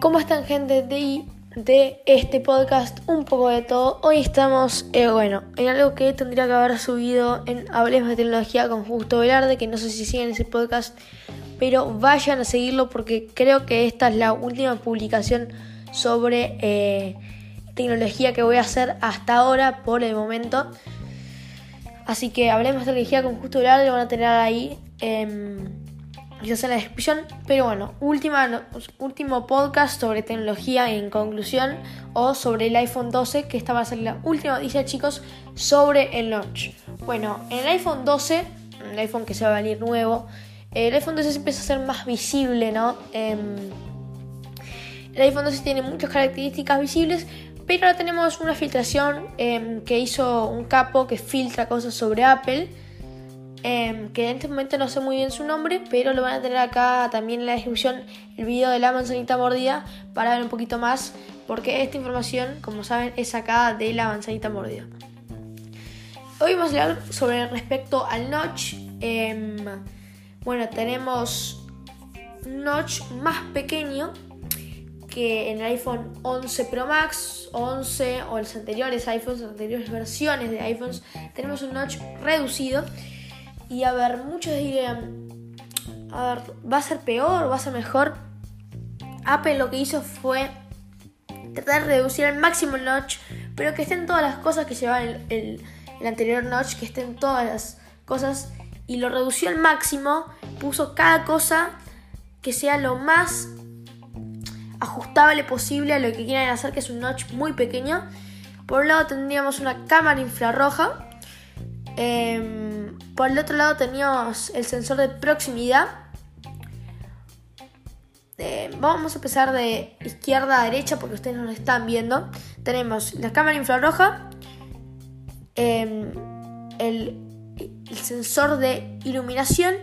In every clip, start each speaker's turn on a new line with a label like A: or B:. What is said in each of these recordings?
A: ¿Cómo están gente de, de este podcast? Un poco de todo. Hoy estamos, eh, bueno, en algo que tendría que haber subido en Hablemos de Tecnología con Justo Velarde, que no sé si siguen ese podcast, pero vayan a seguirlo porque creo que esta es la última publicación sobre eh, tecnología que voy a hacer hasta ahora por el momento. Así que Hablemos de Tecnología con Justo Velarde, lo van a tener ahí. Eh, quizás en la descripción. Pero bueno, última, último podcast sobre tecnología en conclusión o sobre el iPhone 12, que esta va a ser la última noticia, chicos, sobre el notch. Bueno, en el iPhone 12, el iPhone que se va a venir nuevo, el iPhone 12 se empieza a ser más visible, ¿no? Em, el iPhone 12 tiene muchas características visibles, pero ahora tenemos una filtración em, que hizo un capo que filtra cosas sobre Apple Em, que en este momento no sé muy bien su nombre, pero lo van a tener acá también en la descripción el video de la manzanita mordida para ver un poquito más, porque esta información, como saben, es sacada de la manzanita mordida. Hoy vamos a hablar sobre respecto al notch. Em, bueno, tenemos un notch más pequeño que en el iPhone 11 Pro Max, 11 o los anteriores iPhones, las anteriores versiones de iPhones, tenemos un notch reducido y a ver, muchos dirían, a ver, ¿va a ser peor? ¿Va a ser mejor? Apple lo que hizo fue tratar de reducir al máximo el notch, pero que estén todas las cosas que llevaba el, el, anterior notch, que estén todas las cosas, y lo redució al máximo, puso cada cosa que sea lo más ajustable posible a lo que quieran hacer, que es un notch muy pequeño. Por un lado tendríamos una cámara infrarroja. Eh, por el otro lado teníamos el sensor de proximidad. Vamos a empezar de izquierda a derecha porque ustedes no lo están viendo. Tenemos la cámara infrarroja, em, el, el sensor de iluminación.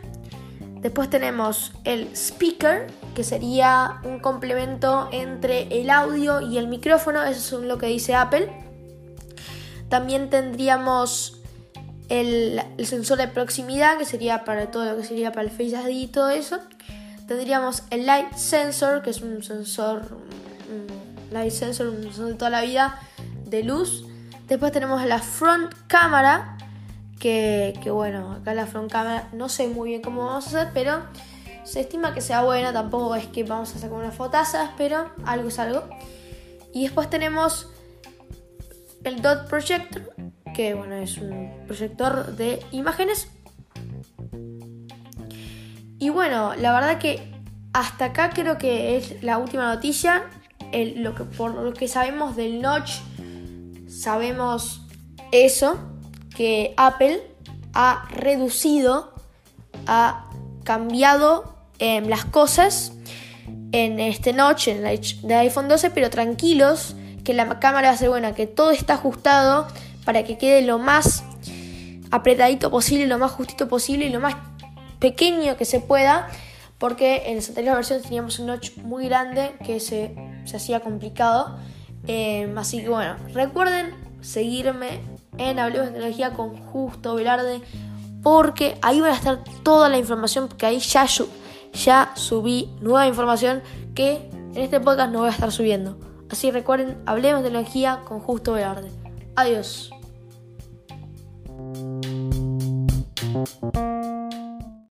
A: Después tenemos el speaker, que sería un complemento entre el audio y el micrófono. Eso es lo que dice Apple. También tendríamos el, sensor de proximidad, que sería para todo lo que sería para el Face ID y todo eso. Tendríamos el Light Sensor, que es un sensor, Light Sensor, un sensor de toda la vida de luz. Después tenemos la Front Cámara, que, que bueno, acá la Front Cámara no sé muy bien cómo vamos a hacer, pero se estima que sea buena, tampoco es que vamos a sacar unas fotazas, pero algo es algo. Y después tenemos el Dot Projector, que bueno, es un proyector de imágenes. Y bueno, la verdad que hasta acá creo que es la última noticia. lo que, por lo que sabemos del notch, sabemos eso, que Apple ha reducido, ha cambiado em, las cosas en este notch, en el iPhone 12, pero tranquilos, que la cámara va a ser buena, que todo está ajustado para que quede lo más apretadito posible, lo más justito posible y lo más pequeño que se pueda, porque en las anteriores versiones teníamos un notch muy grande que se, hacía complicado. Em, así que bueno, recuerden seguirme en Hablemos de Tecnología con Justo Velarde, porque ahí va a estar toda la información, porque ahí ya, ya subí nueva información que en este podcast no voy a estar subiendo. Así recuerden, Hablemos de Tecnología con Justo Velarde. Adiós. you